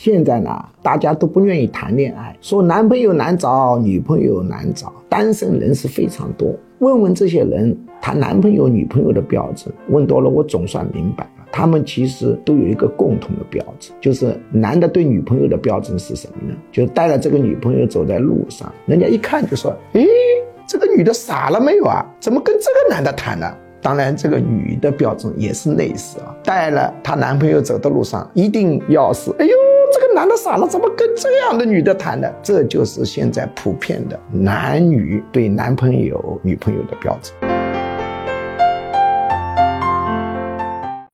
现在呢，大家都不愿意谈恋爱，说男朋友难找，女朋友难找，单身人士非常多。问问这些人谈男朋友、女朋友的标准，问多了，我总算明白了，他们其实都有一个共同的标准，就是男的对女朋友的标准是什么呢？就带了这个女朋友走在路上，人家一看就说：“诶，这个女的傻了没有啊？怎么跟这个男的谈呢？”当然，这个女的标准也是类似啊，带了她男朋友走的路上，一定要是，哎呦，这个男的傻了，怎么跟这样的女的谈呢？这就是现在普遍的男女对男朋友、女朋友的标准。